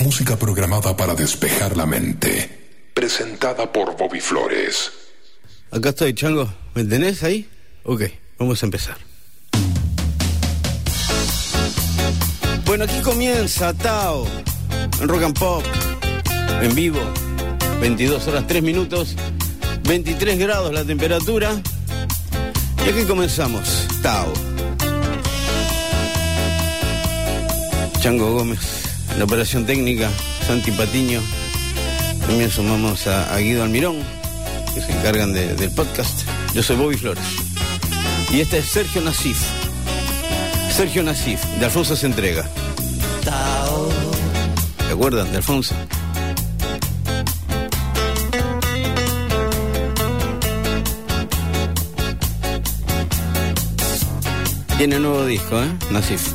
Música programada para despejar la mente. Presentada por Bobby Flores. Acá estoy, Chango. ¿Me tenés ahí? Ok, vamos a empezar. Bueno, aquí comienza Tao en Rock and Pop, en vivo, 22 horas 3 minutos, 23 grados la temperatura. Y aquí comenzamos, Tao. Chango Gómez, la operación técnica, Santi Patiño. También sumamos a, Guido Almirón, que se encargan de- del podcast. Yo soy Bobby Flores. Y este es Sergio Nasif. Sergio Nasif, de Alfonso se entrega. ¿Se acuerdan de Alfonso? Tiene nuevo disco, ¿eh? Nasif.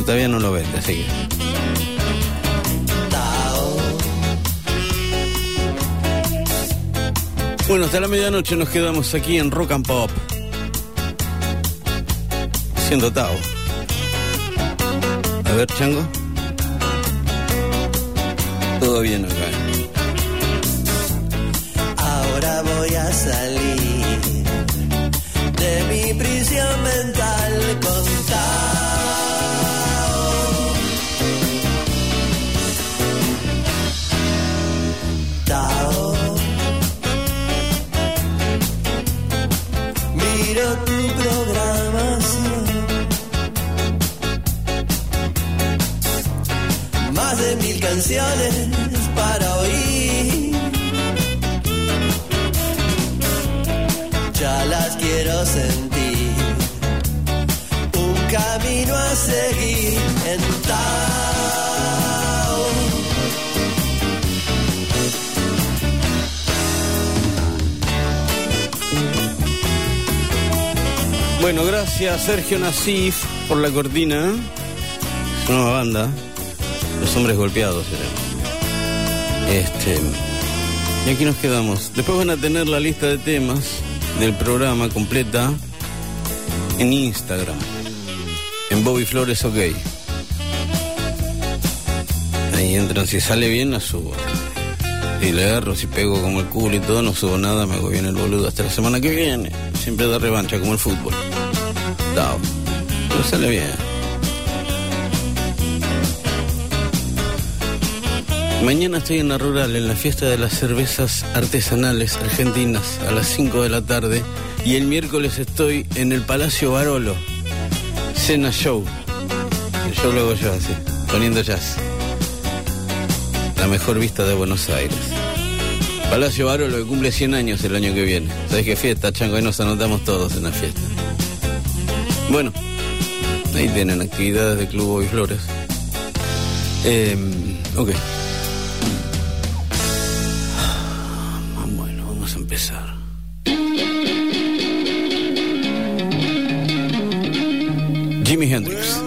Todavía no lo vende, así que. Bueno, hasta la medianoche nos quedamos aquí en Rock and Pop. Siendo Tao. A ver, Chango. Todo bien acá. Ahora voy a salir de mi prisión mental con Tao. Canciones para oír. ya las quiero sentir. Un camino a seguir en Tao. Bueno, gracias Sergio Nasif por la cortina. Es una nueva banda. Los hombres golpeados. Este. Y aquí nos quedamos. Después van a tener la lista de temas del programa completa en Instagram. En Bobby Flores OK. Ahí entran, si sale bien la subo. Si le agarro, si pego como el culo y todo, no subo nada, me hago bien el boludo hasta la semana que viene. Siempre da revancha como el fútbol. Chao. Pero sale bien. Mañana estoy en la rural, en la fiesta de las cervezas artesanales argentinas, a las 5 de la tarde. Y el miércoles estoy en el Palacio Barolo. Cena Show. Show lo hago yo así, poniendo jazz. La mejor vista de Buenos Aires. Palacio Barolo que cumple 100 años el año que viene. ¿Sabes qué fiesta, Chango? Ahí nos anotamos todos en la fiesta. Bueno, ahí tienen actividades de Club y Flores. Eh, ok. Hendrix.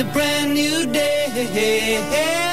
The brand new day.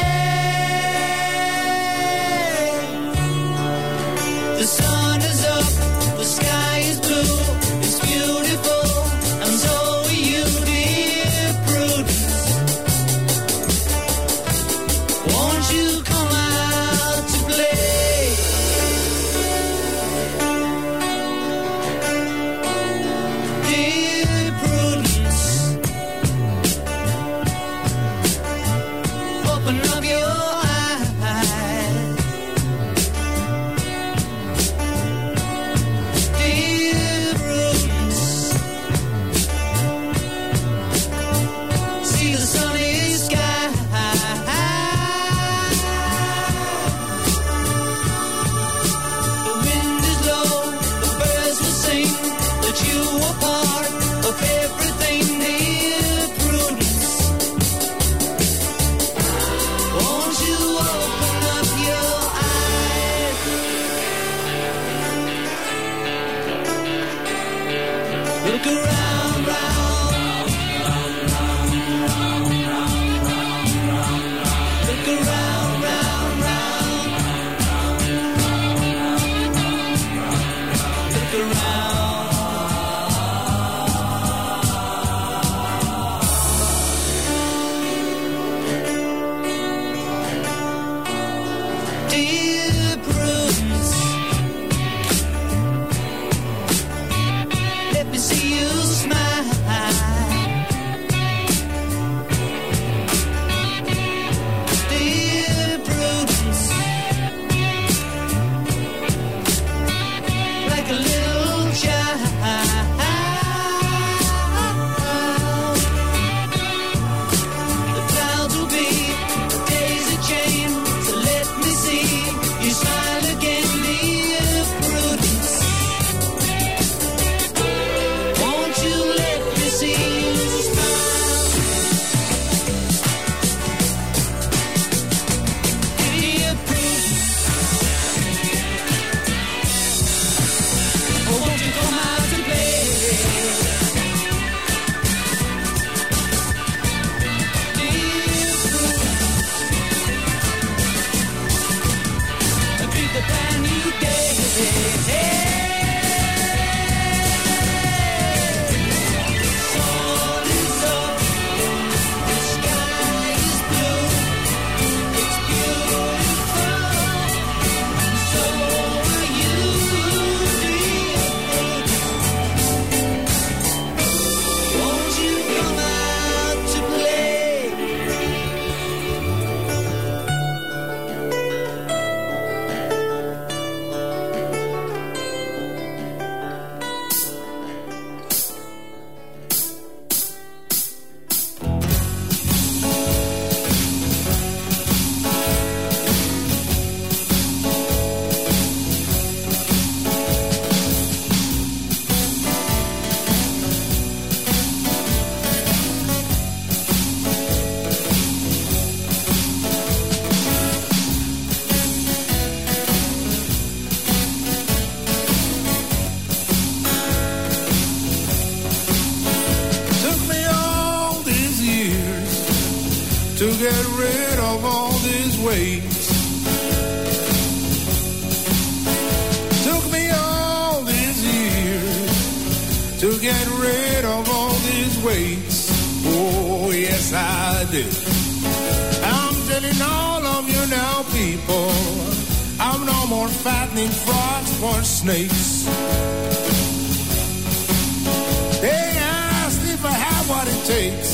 Weights. Took me all these years to get rid of all these weights. Oh, yes, I did. I'm telling all of you now, people, I'm no more fattening frogs for snakes. They asked if I have what it takes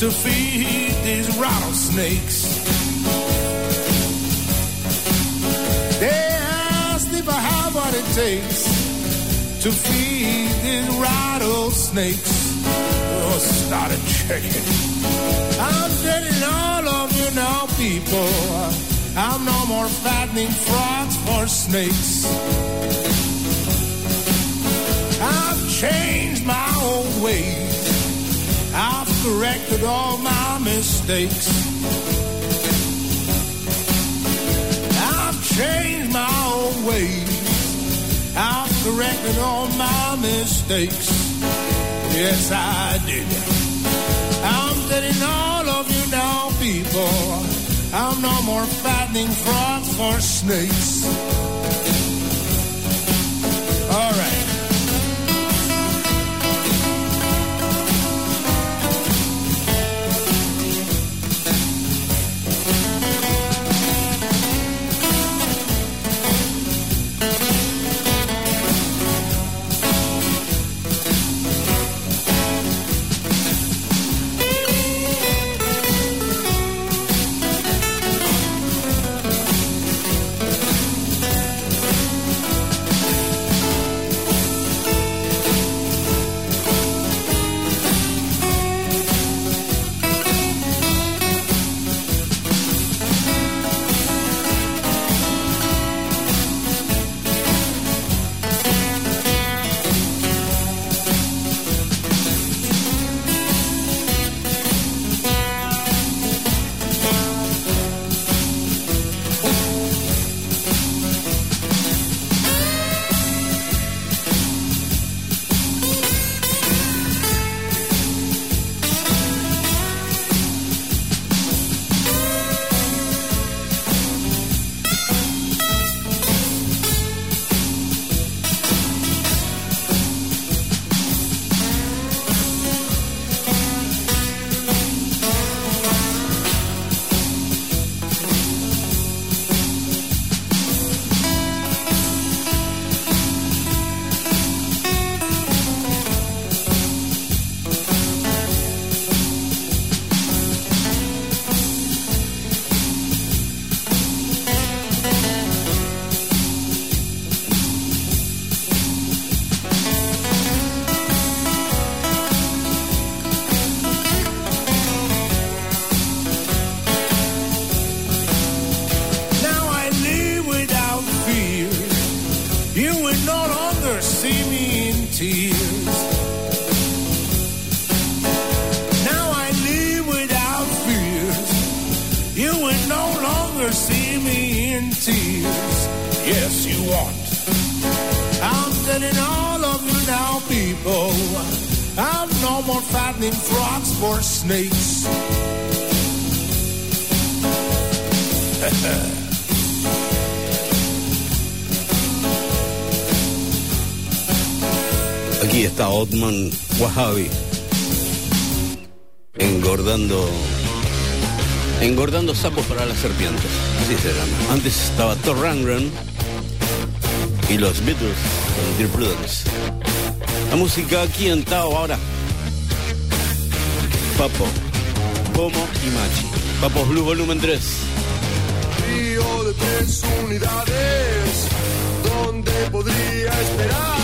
to feed these rattlesnakes. it takes to feed these rattlesnakes. Oh, start a chicken. I'm telling all of you now, people, I'm no more fattening frogs for snakes. I've changed my own ways. I've corrected all my mistakes. I've changed my own ways. I've corrected all my mistakes. Yes, I did. I'm telling all of you now, people. I'm no more fattening frogs for snakes. No longer see me in tears. Now I live without fears. You will no longer see me in tears. Yes, you won't. I'm telling all of you now, people. I'm no more fattening frogs for snakes. Aquí está Otman Wahhabi. Engordando. Engordando sapos para las serpientes. Así se. Antes estaba Thor Rundgren y los Beatles con Dear Prudence. La música aquí en Tao ahora. Papo, Pomo y Machi. Papos Blue Volumen 3. Río de tres unidades, donde podría esperar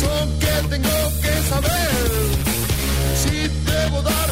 son que tengo que saber si debo dar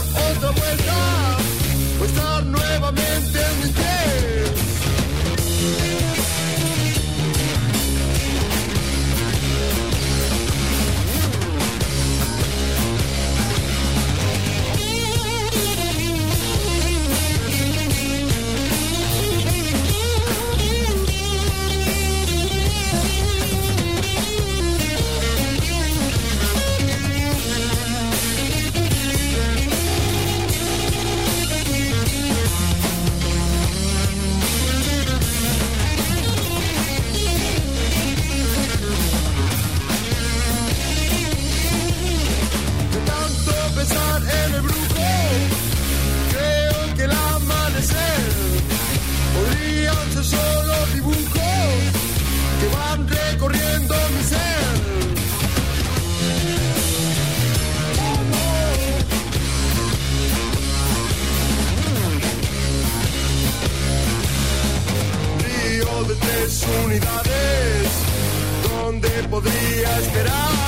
navidades, ¿dónde podría esperar?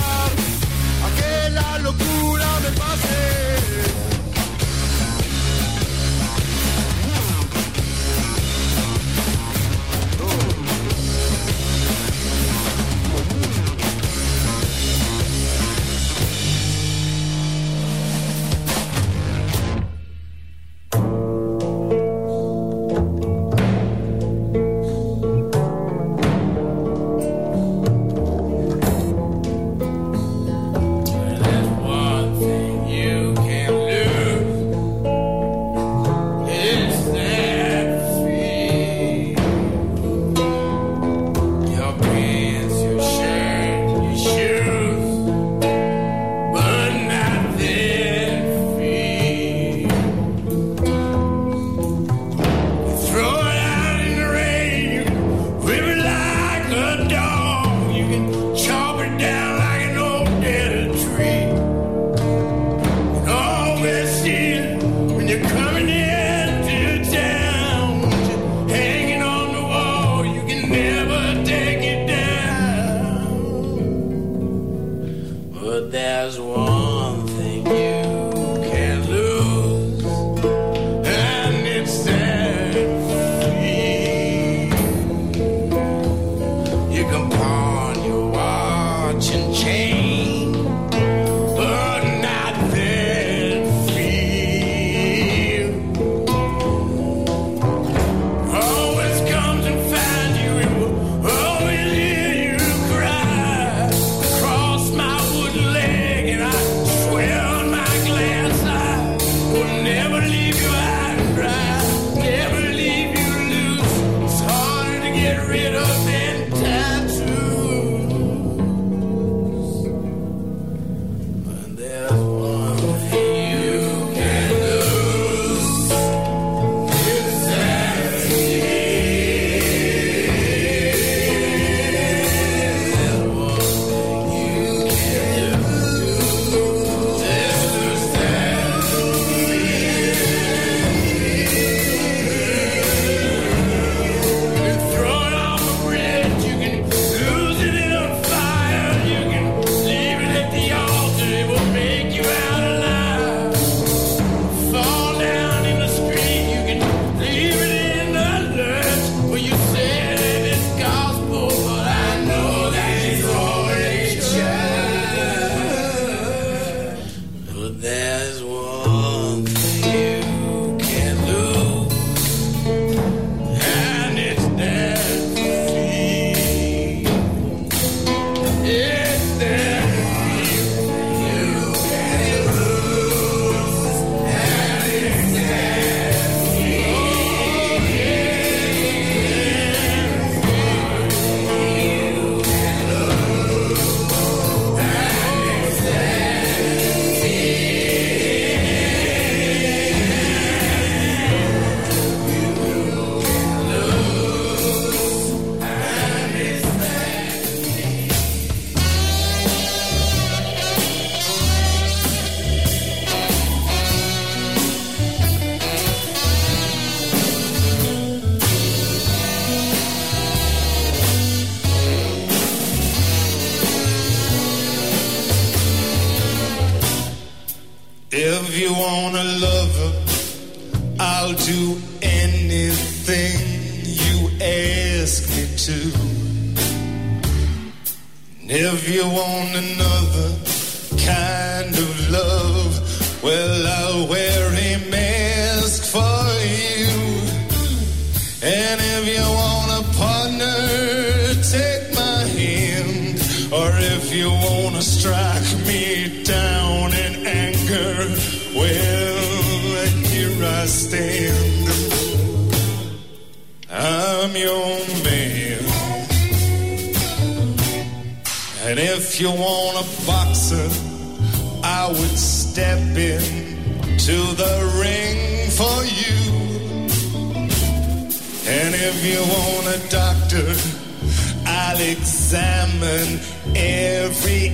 I'll examine every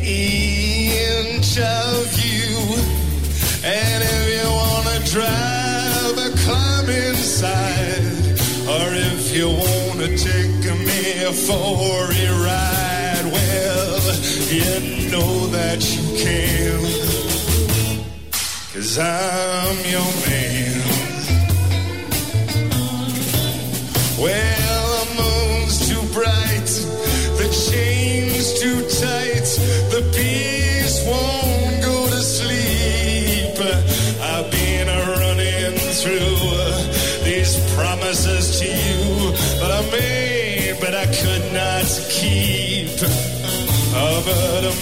inch of you. And if you wanna drive a climb inside, or if you wanna take me for a ride, well, you know that you can. Cause I'm your man.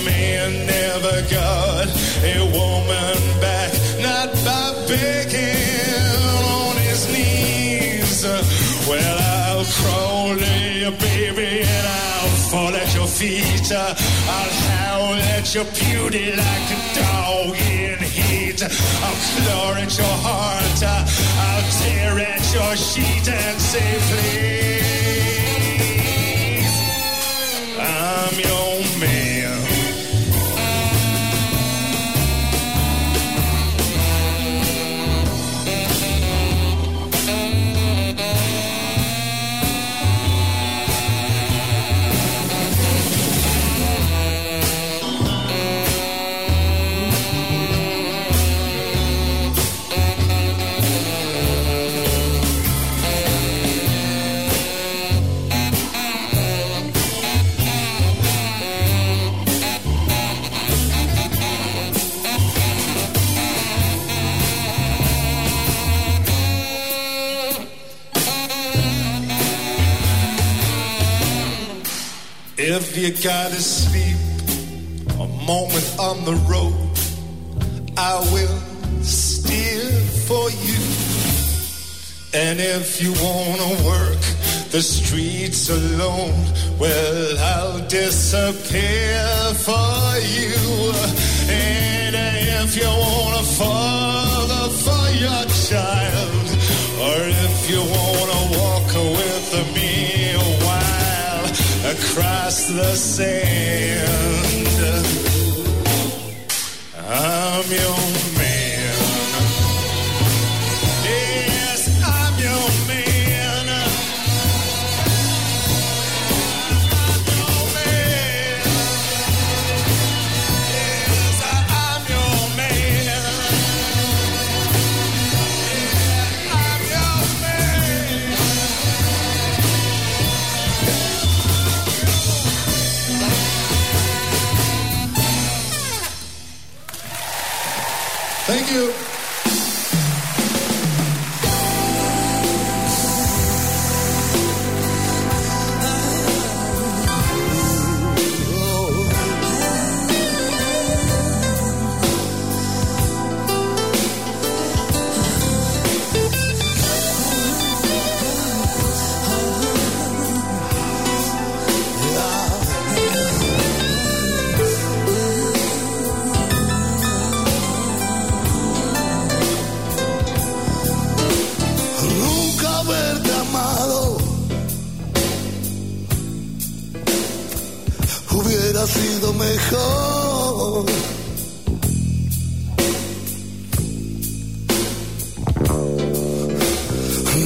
man never got a woman back, not by begging on his knees. Well, I'll crawl to your baby, and I'll fall at your feet. I'll howl at your beauty like a dog in heat. I'll claw at your heart. I'll tear at your sheet and say, please. Gotta sleep a moment on the road, I will steer for you. And if you wanna work the streets alone, well, I'll disappear for you. And if you want a father for your child, or if you wanna walk with a across the sand, I'm your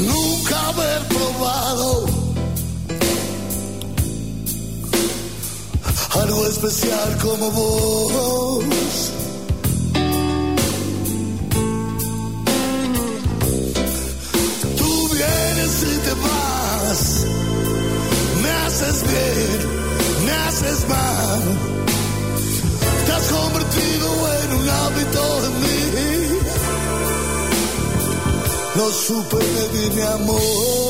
Nunca haber probado algo especial como vos. Supe medir mi amor.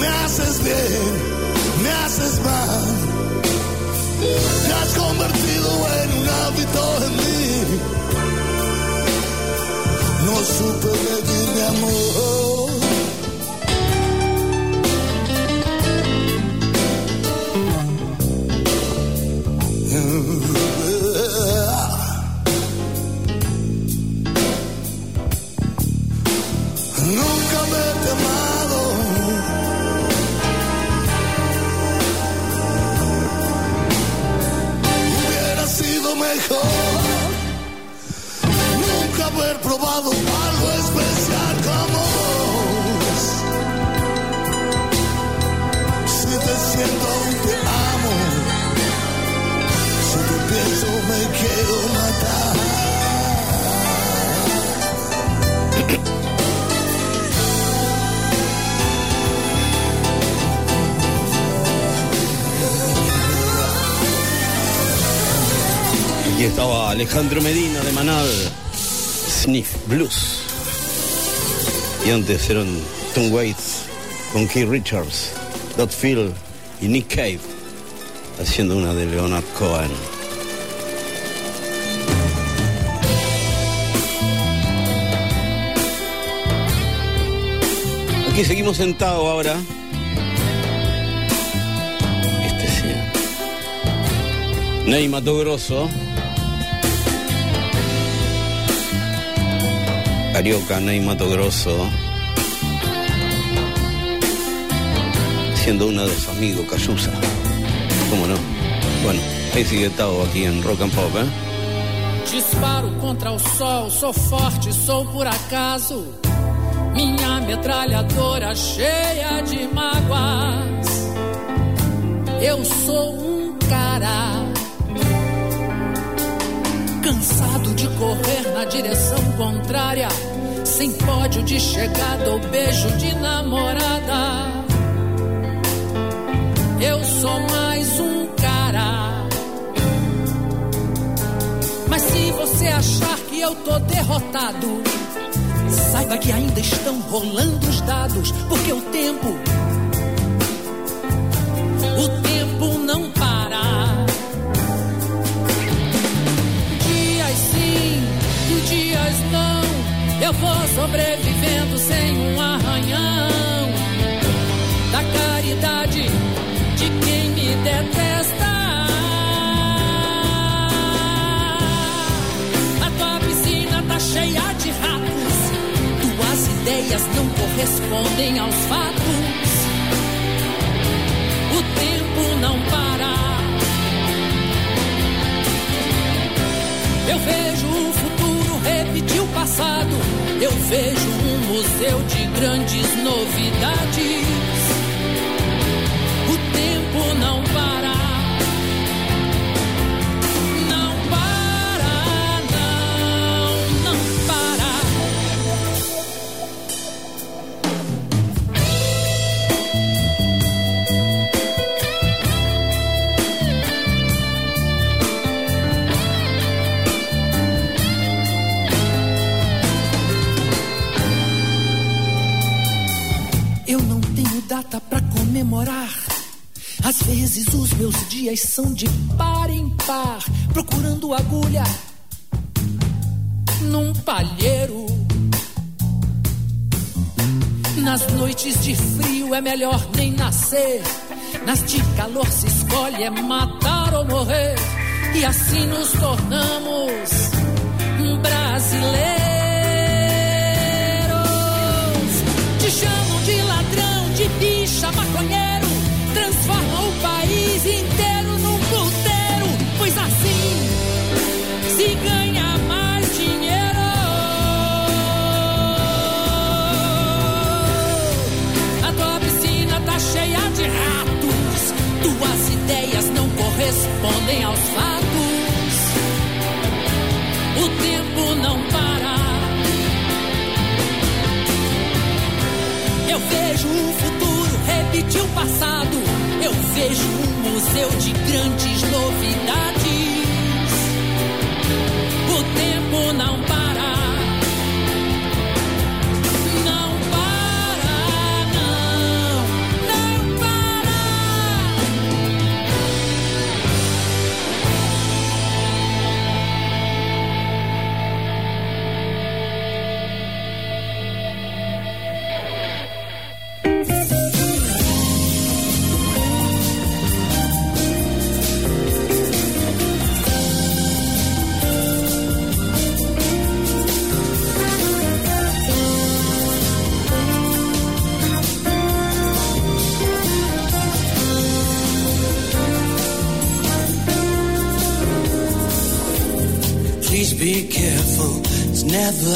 Me haces bien, me haces mal. Te has convertido en un hábito en mí. No supe medir mi amor. Haber probado algo especial como vos. Si te siento aún te amo. Si te pienso me quiero matar. Aquí estaba Alejandro Medina de Manal, Sniff Blues. Y antes eran Tom Waits con Keith Richards, Dot Phil y Nick Cave haciendo una de Leonard Cohen. Aquí seguimos sentados ahora. Este sí. Ney Mato Grosso. Carioca, Ney Mato Grosso. Siendo uno de los amigos Cayusa. ¿Cómo no? Bueno, ahí sigue Tao aquí en Rock and Pop, ¿eh? Disparo contra o sol, sou forte, sou por acaso. Minha metralhadora cheia de mágoas. Eu sou um cansado de correr na direção contrária, sem pódio de chegada ou beijo de namorada. Eu sou mais um cara. Mas se você achar que eu tô derrotado, saiba que ainda estão rolando os dados, porque o tempo, eu vou sobrevivendo sem um arranhão da caridade de quem me detesta. A tua piscina tá cheia de ratos. Tuas ideias não correspondem aos fatos. O tempo não para. Eu vejo o repetir o passado. Eu vejo um museu de grandes novidades. Meus dias são de par em par, procurando agulha num palheiro. Nas noites de frio é melhor nem nascer. Nas de calor se escolhe é matar ou morrer. E assim nos tornamos brasileiros. Te chamam de ladrão, de bicha, maconheiro. Transformam o país inteiro num puteiro. Pois assim se ganha mais dinheiro. A tua piscina tá cheia de ratos. Tuas ideias não correspondem aos fatos. O tempo não para. Eu vejo o futuro repetir o passado, eu vejo um museu de grandes novidades. O tempo não passa.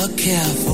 careful.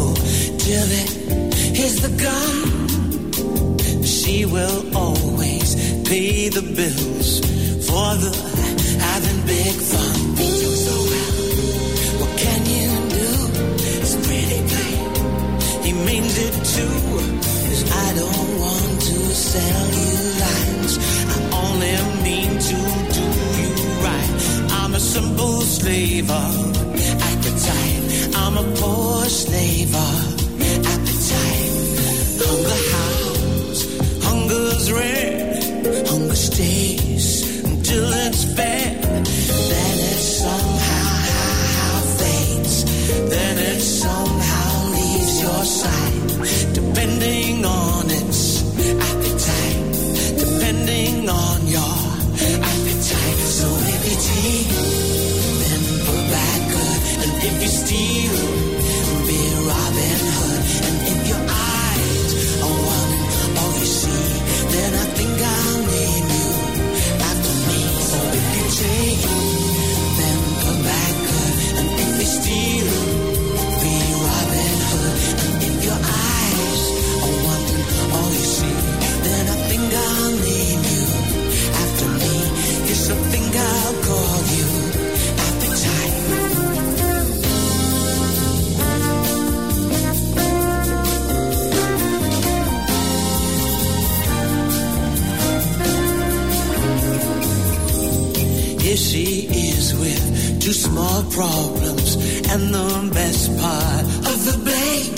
More problems and the best part of the blame.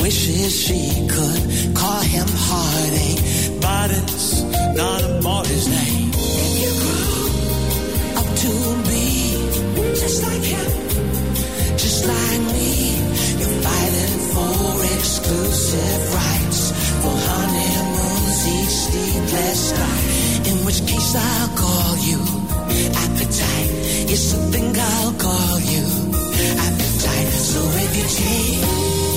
Wishes she could call him heartache, but it's not a boy's name. You grew up to be just like him, just like me, you're fighting for exclusive rights, for honeymoons each sleepless night. In which case I'll call you you should think I'll call you. I've been so if you change.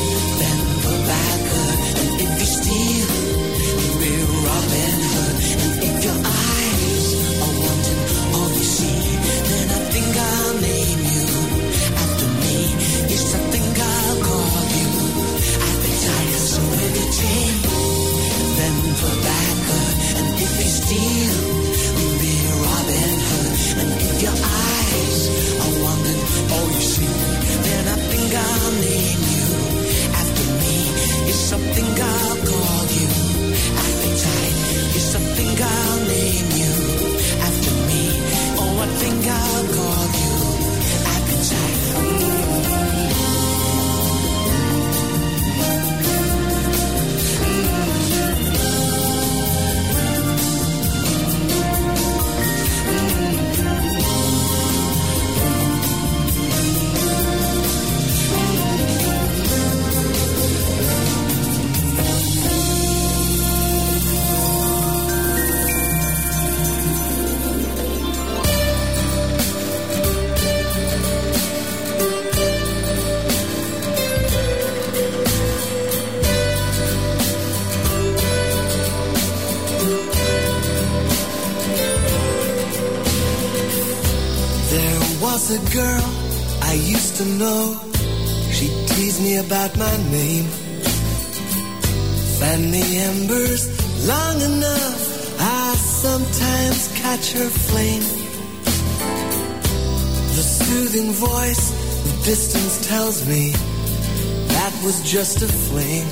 just a fling.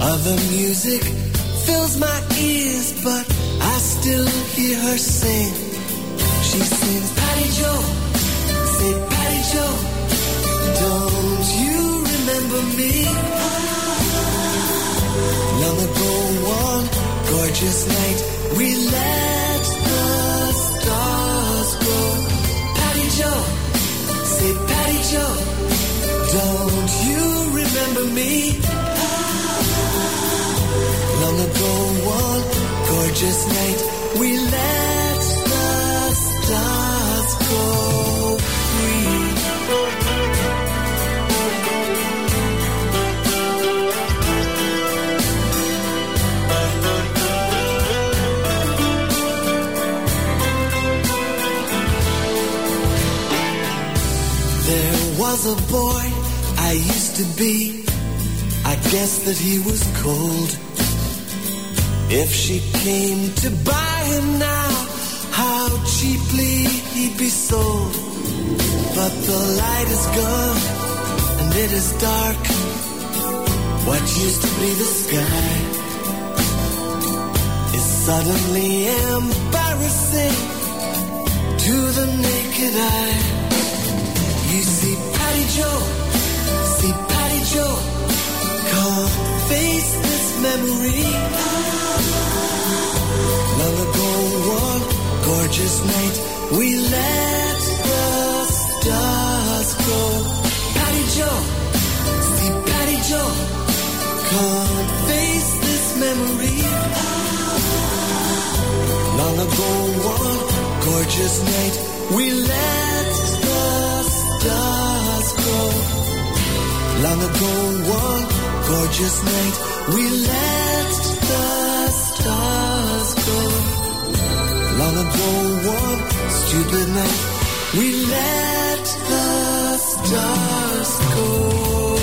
Other music gorgeous night, we let the stars go free. There was a boy I used to be. I guess that he was cold. If she came to buy him now, how cheaply he'd be sold. But the light is gone and it is dark. What used to be the sky is suddenly embarrassing to the naked eye. You see Patty Joe, see Patty Joe, come face memory. Long ago, one gorgeous night, we let the stars go. Patty Joe, see Patty Joe, come face this memory. Long ago, one gorgeous night, we let the stars go. Long ago, one gorgeous night, we let the stars go. Long ago, one stupid night, we let the stars go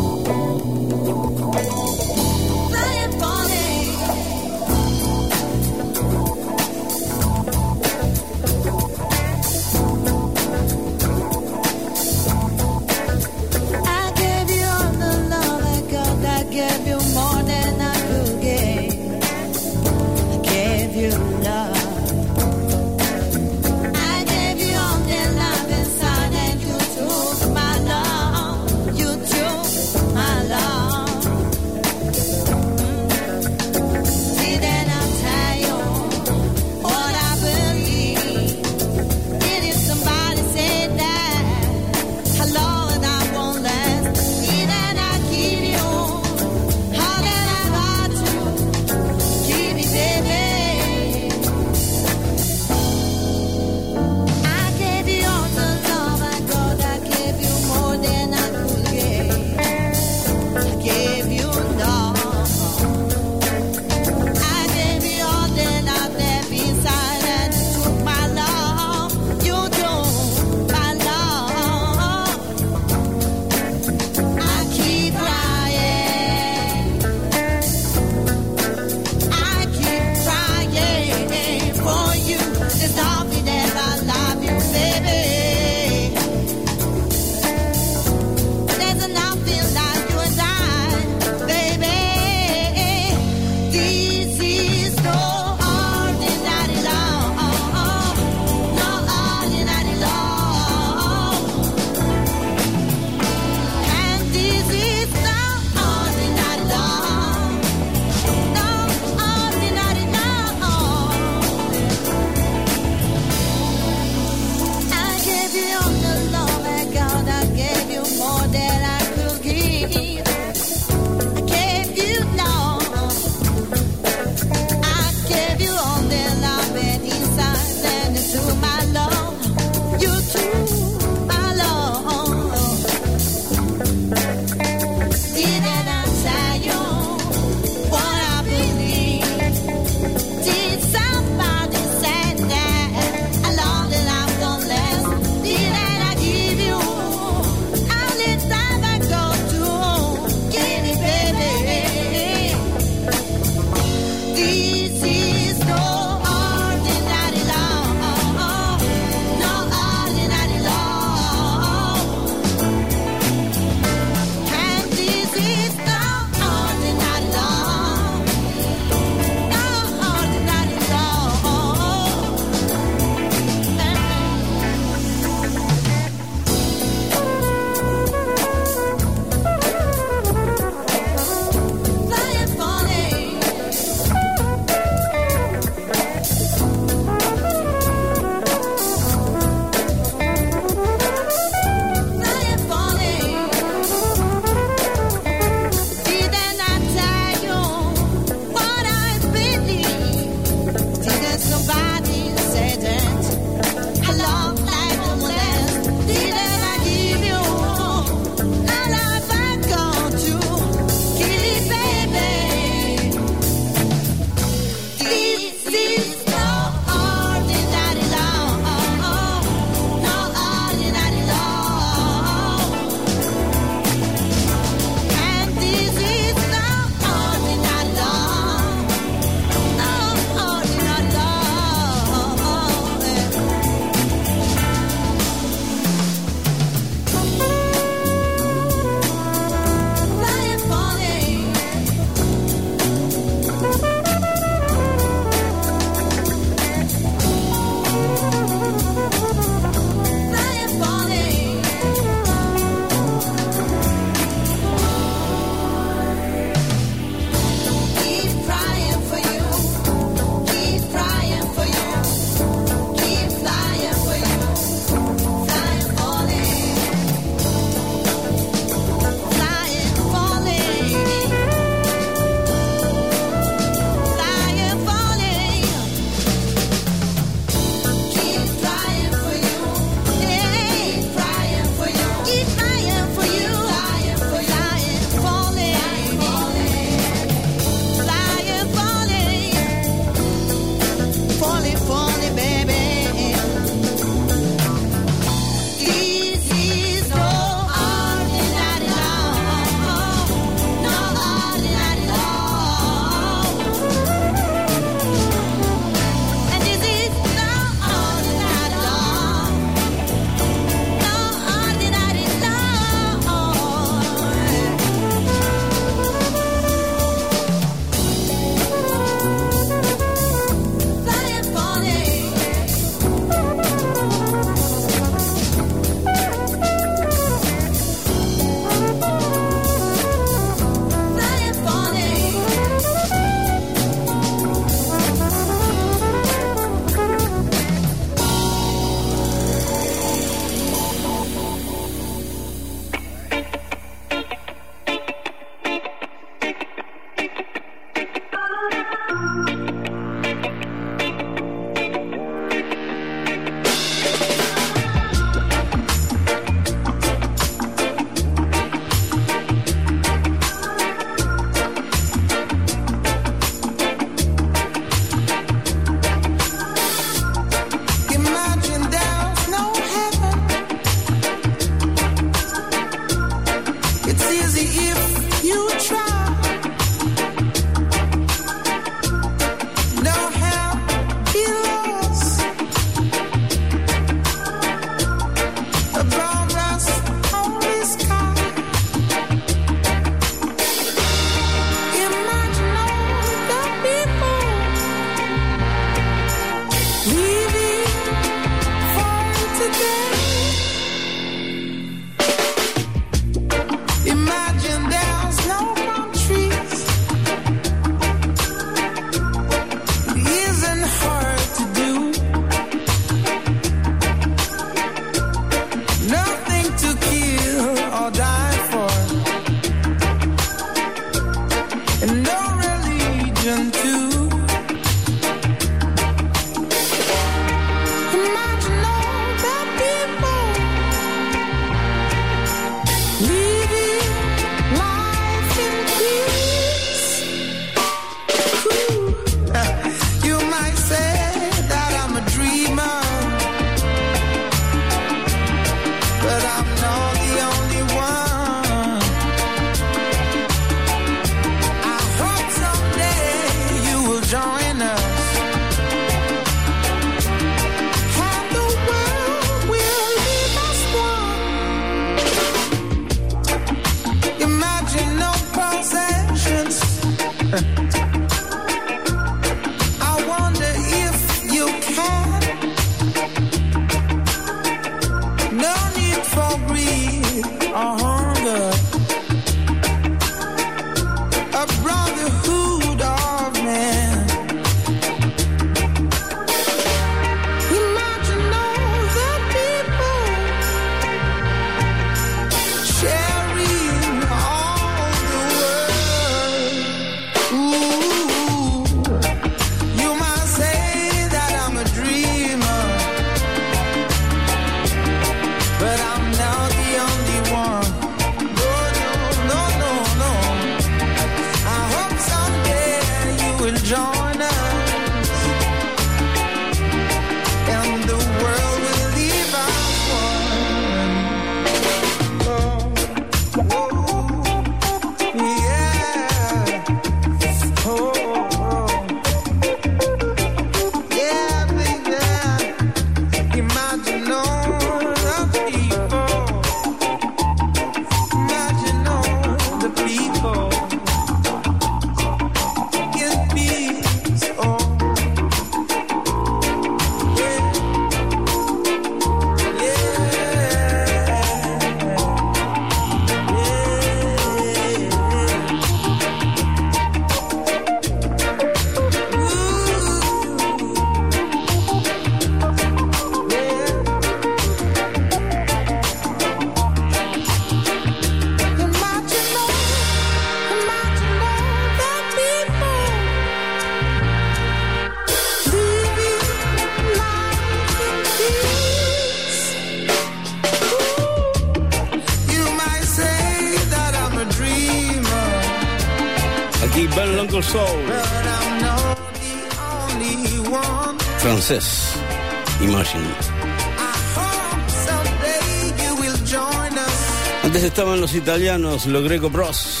italianos, los Greco Bros.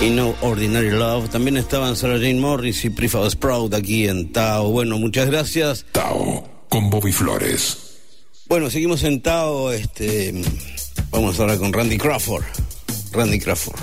Y No Ordinary Love. También estaban Sarah Jane Morris y Prefab Sprout aquí en Tao. Bueno, muchas gracias. Tao, con Bobby Flores. Bueno, seguimos en Tao. Este, vamos ahora con Randy Crawford. Randy Crawford.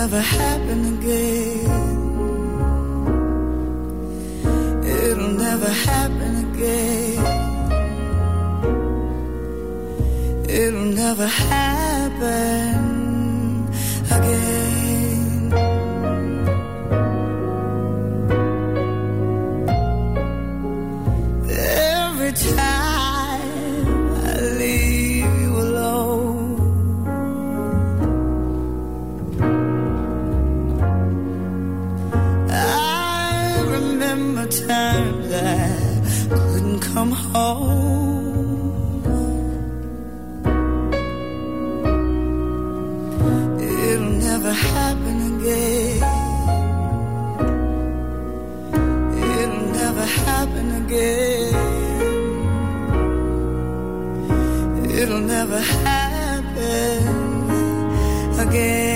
never happen again. It'll never happen again. It'll never happen. again.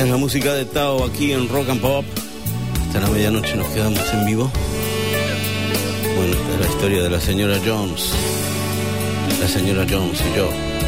Es la música de Tao aquí en Rock and Pop. Hasta la medianoche nos quedamos en vivo. Bueno, esta es la historia de la señora Jones. La señora Jones y yo.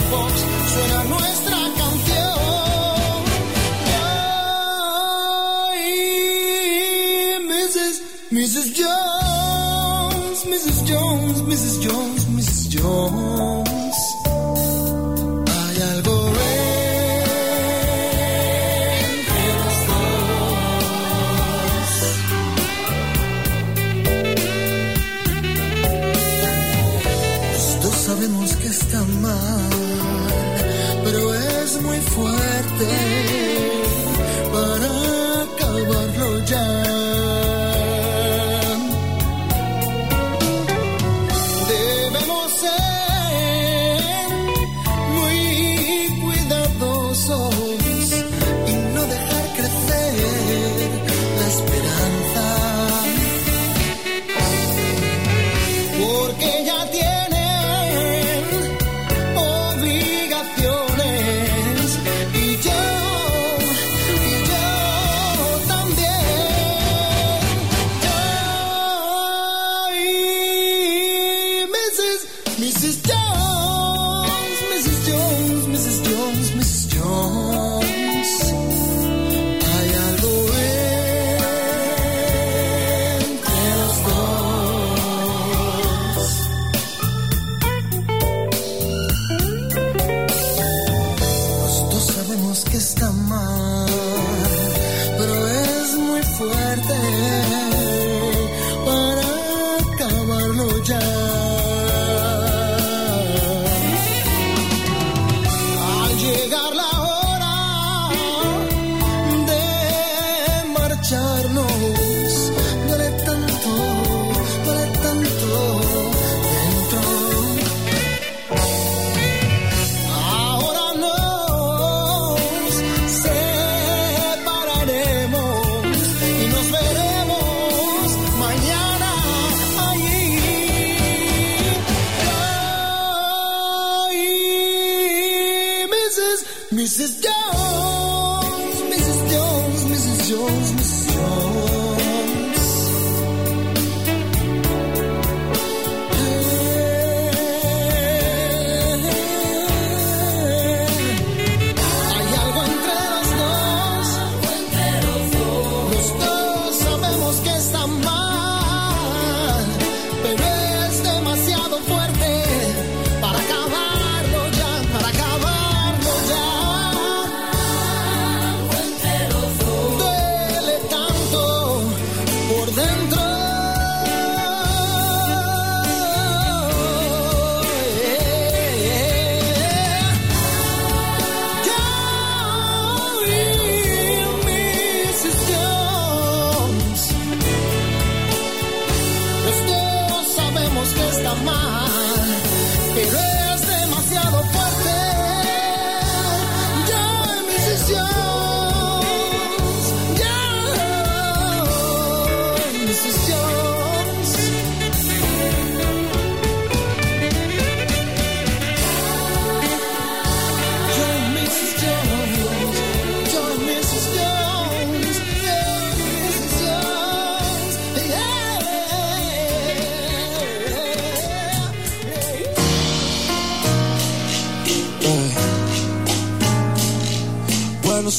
Suena nuestra canción. Ay, Mrs. Mrs. Jones, Mrs. Jones, Mrs. Jones, Mrs. Jones.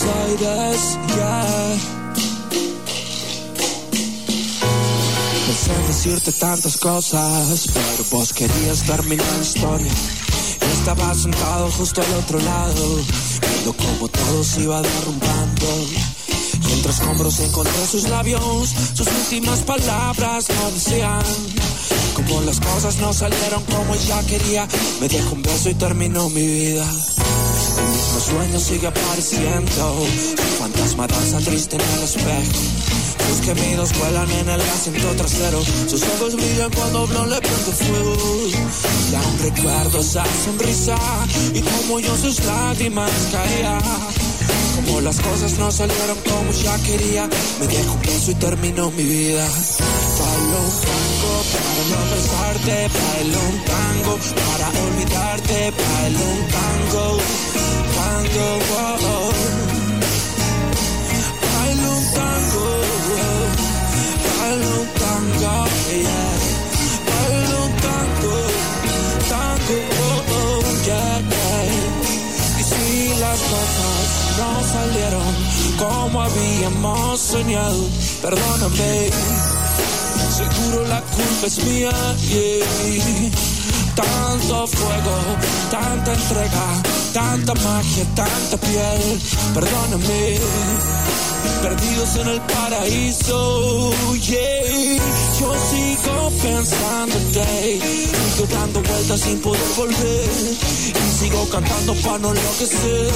Ya. Pensé en decirte tantas cosas, pero vos querías terminar la historia. Estaba sentado justo al otro lado, viendo cómo todo se iba derrumbando. Y entre escombros encontré sus labios, sus últimas palabras no decían. Como las cosas no salieron como ella quería, me dejó un beso y terminó mi vida. Mismo sueño sigue apareciendo, fantasma danza triste en el espejo. Sus gemidos vuelan en el asiento trasero, sus ojos brillan cuando no le prendo fuego. Y aún recuerdo esa sonrisa y como yo sus lágrimas caía. Como las cosas no salieron como ya quería, me dejó un beso y terminó mi vida. Tango para no pensarte, bailo un tango. Para olvidarte, bailo un tango. Tango, wow. Bailo un tango. Bailo un tango, yeah. Bailo un tango. Tango, oh, oh, yeah, yeah. Y si las cosas no salieron como habíamos soñado, perdóname seguro la culpa es mía. yeah. Tanto fuego, tanta entrega, tanta magia, tanta piel. Perdóname, perdidos en el paraíso. Yeah. Yo sigo pensándote, sigo dando vueltas sin poder volver. Y sigo cantando para no enloquecer,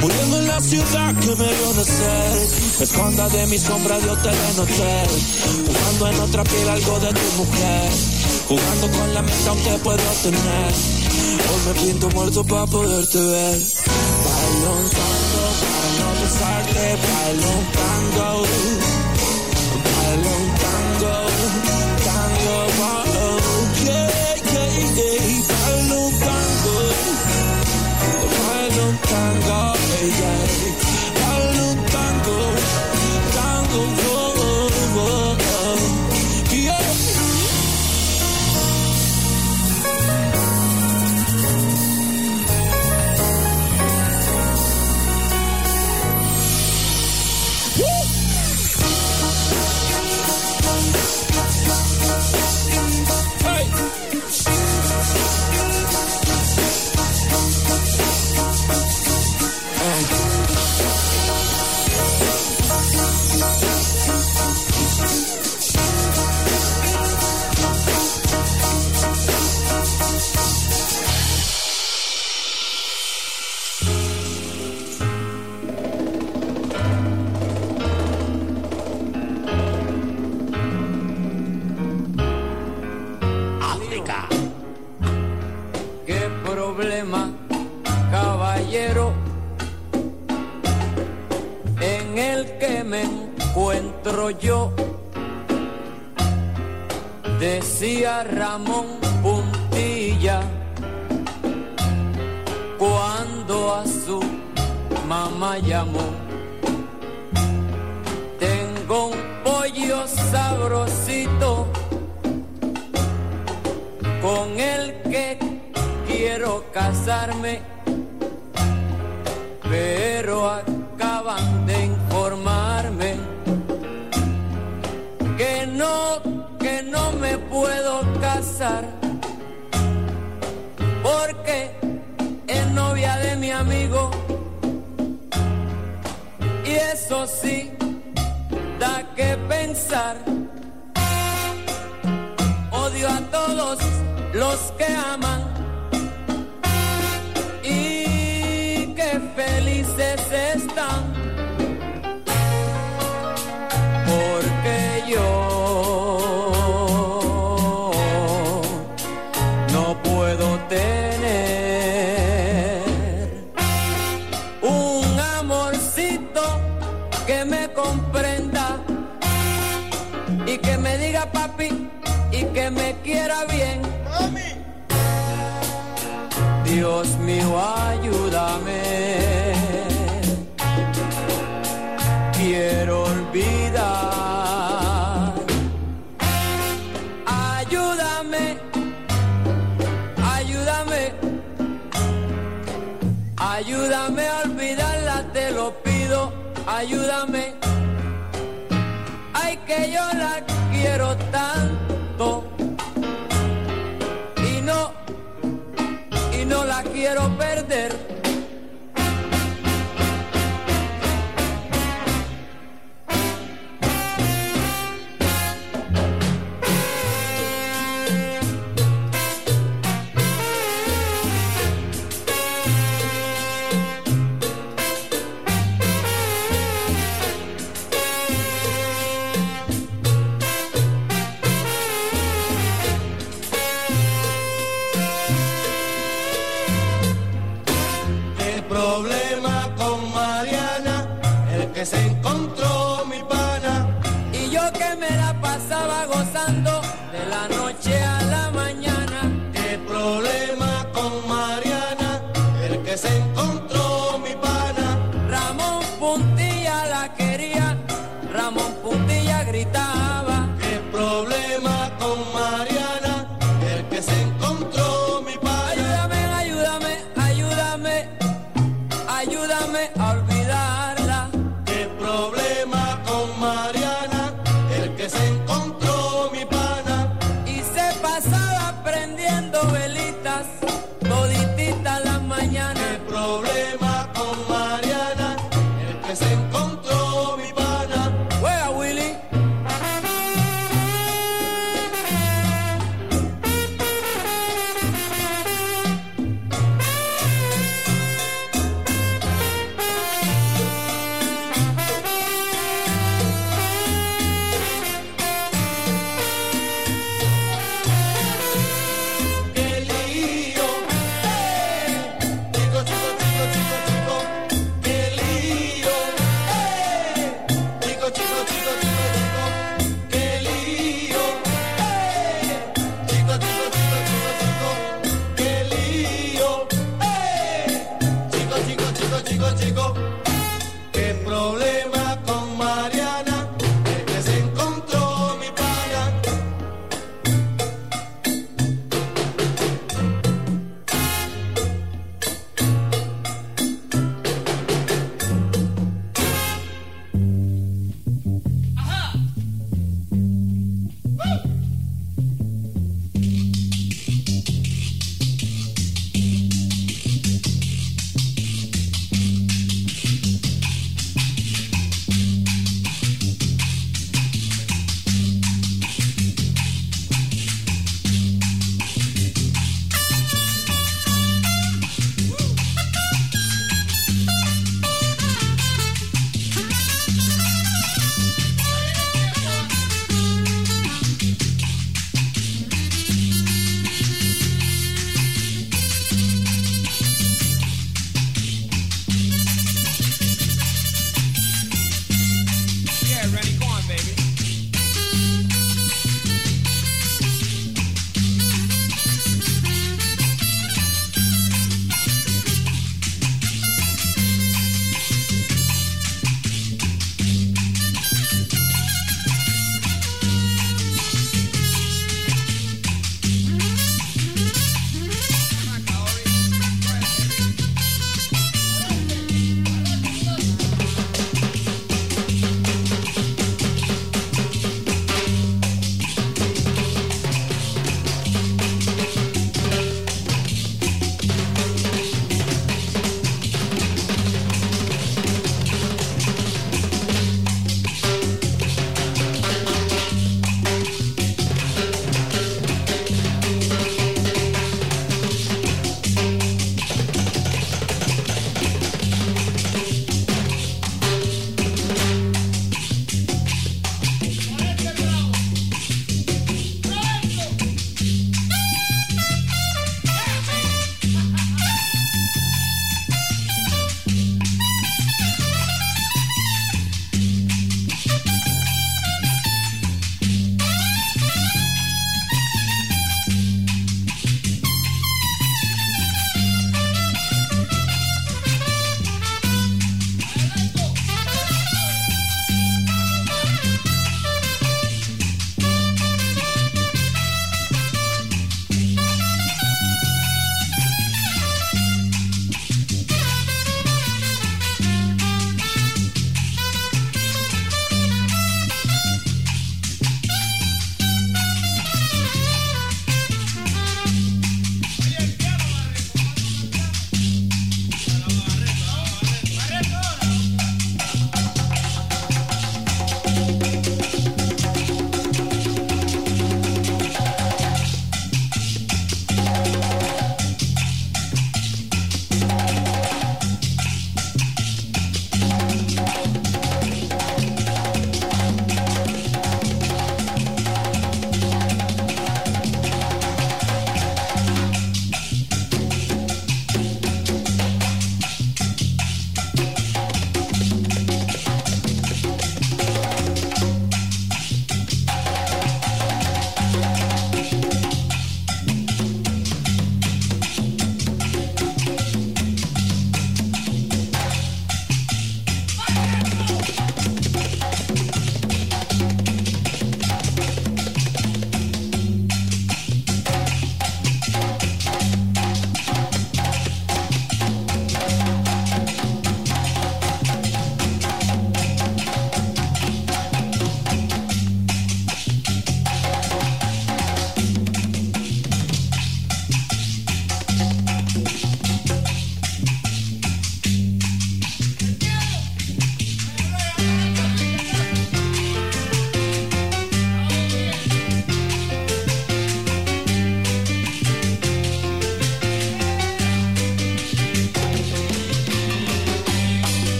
muriendo en la ciudad que me vio nacer. Me esconda de mi sombra de hotel en hotel, jugando en otra piel algo de tu mujer. Jugando con la mente aunque puedo tener Hoy me pinto muerto para poderte ver Bailo un tango para no besarte Bailo un tango Bailo un Tango, tango, ella es. Dale un tango, tango.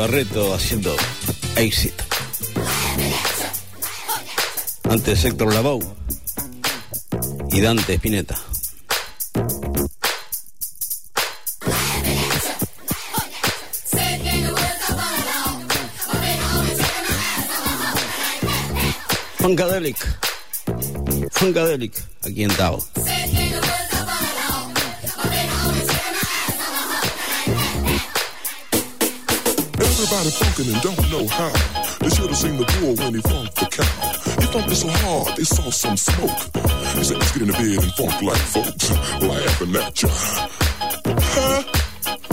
Barreto haciendo Exit. Antes Héctor Lavoe y Dante Spinetta. Funkadelic. Funkadelic, aquí en Tao. Everybody funkin' and don't know how. They should have seen the bull when he funked the cow. He thumped it so hard they saw some smoke. He said, let's get in the bed and funk like folks, laughing at ya. Huh?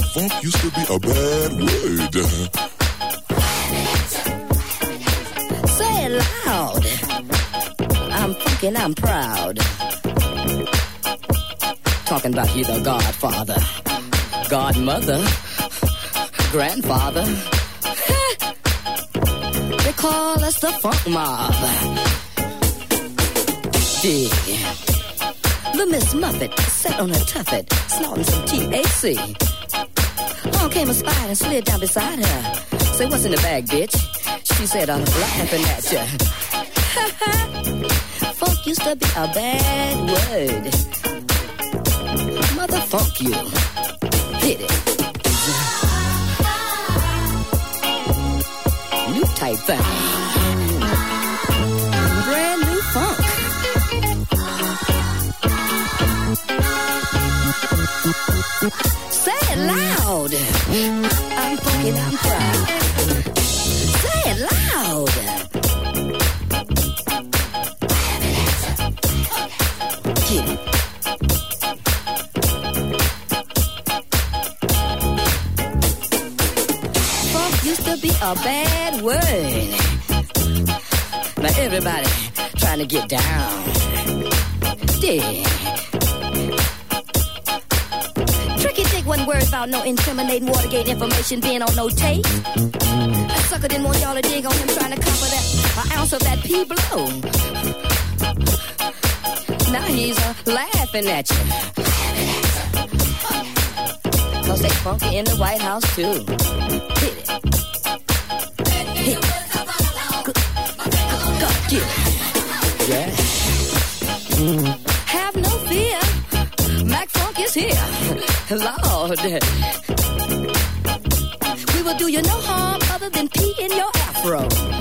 Funk used to be a bad word. Say it loud. I'm thinking I'm proud. Talking about you, the godfather, godmother, grandfather. Call us the funk mob. Yeah. The Miss Muffet sat on her tuffet, snorting some THC. Along came a spider and slid down beside her. Say, what's in the bag, bitch? She said, I'm laughing at ya. Funk used to be a bad word. Mother funk you. Hit it. Type thing. Brand new funk. Say it loud. I'm funky, I'm proud. A bad word. Now everybody trying to get down. Yeah. Tricky Dick wasn't worried about no incriminating Watergate information being on no tape. That sucker didn't want y'all to dig on him trying to cover that an ounce of that P blow. Now he's uh, laughing at you. Cause they funky in the White House too. Hit it. Get it. Yeah. Have no fear. Mac Funk is here. Lord. We will do you no harm other than pee in your afro.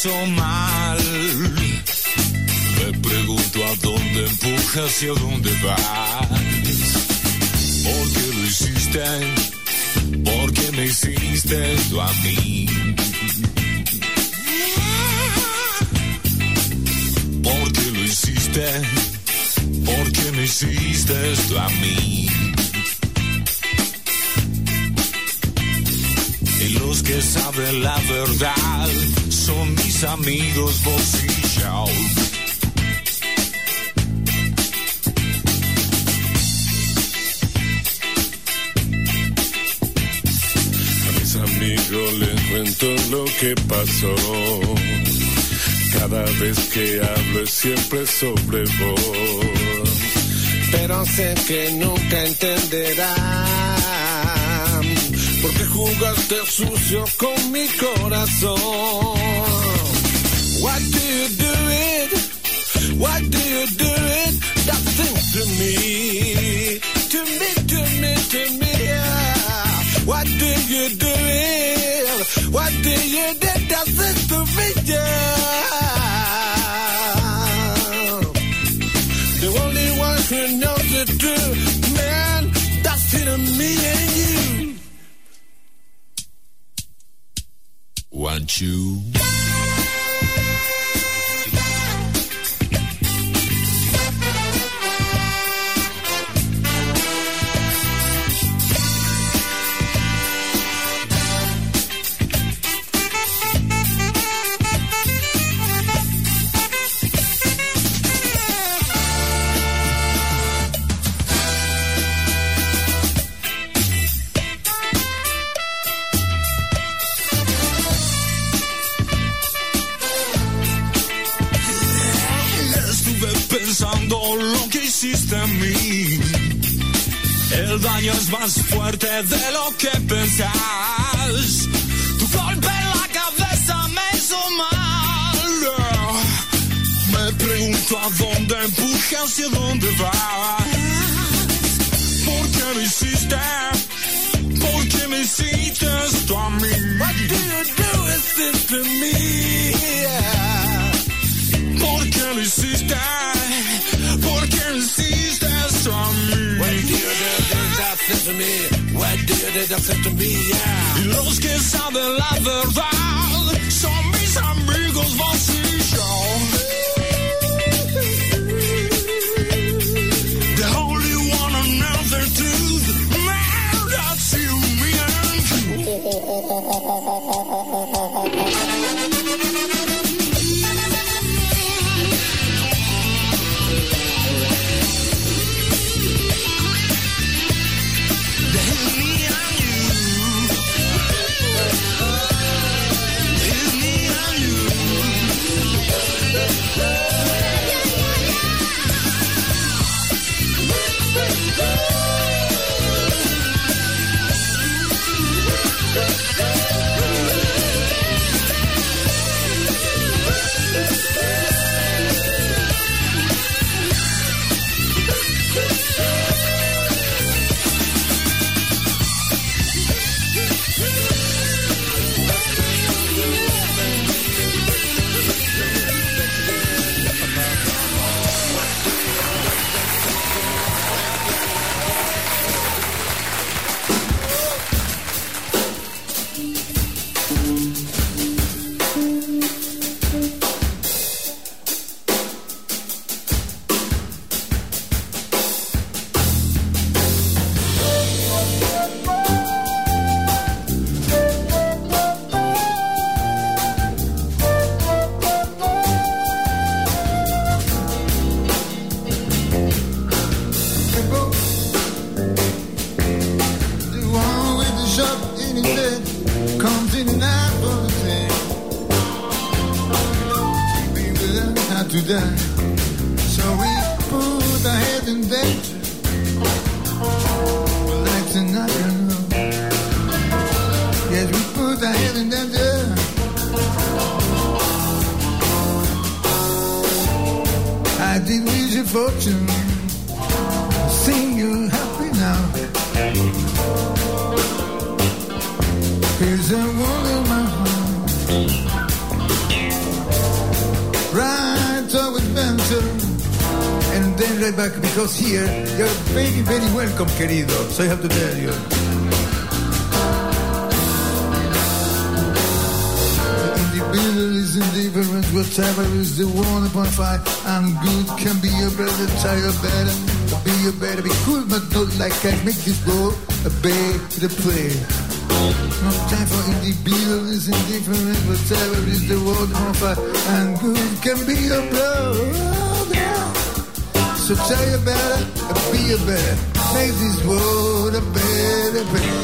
Hizo mal. Me pregunto a dónde empujas y a dónde vas. ¿Por qué lo hiciste? ¿Por qué me hiciste esto a mí? ¿Por qué lo hiciste? ¿Por qué me hiciste esto a mí? Y los que saben la verdad amigos vos y yo. A mis amigos les cuento lo que pasó. Cada vez que hablo es siempre sobre vos. Pero sé que nunca entenderán. Porque jugaste sucio con mi corazón. Why do you do it? Why do you do it? That thing to me. El daño es más fuerte de lo que pensás. Tu golpe en la cabeza me hizo mal. Me pregunto a dónde empujas y a dónde vas. ¿Por qué me hiciste? ¿Por qué me hiciste esto a mí? What do you do this to me? ¿Por qué lo hiciste? ¿Por qué lo hiciste esto a mí? What do you do that thing to me? Yeah. Los que saben here you're very, very welcome, querido. So I have to tell you. Individual is indifferent, whatever is the one upon five. I'm good, can be a better, tired, better. Be a better, be cool, but not like I make this world a better place. No time for individuals indifferent, whatever is the world on fire. And good can be a blow. So tell you better, be a better. Make this world a better place.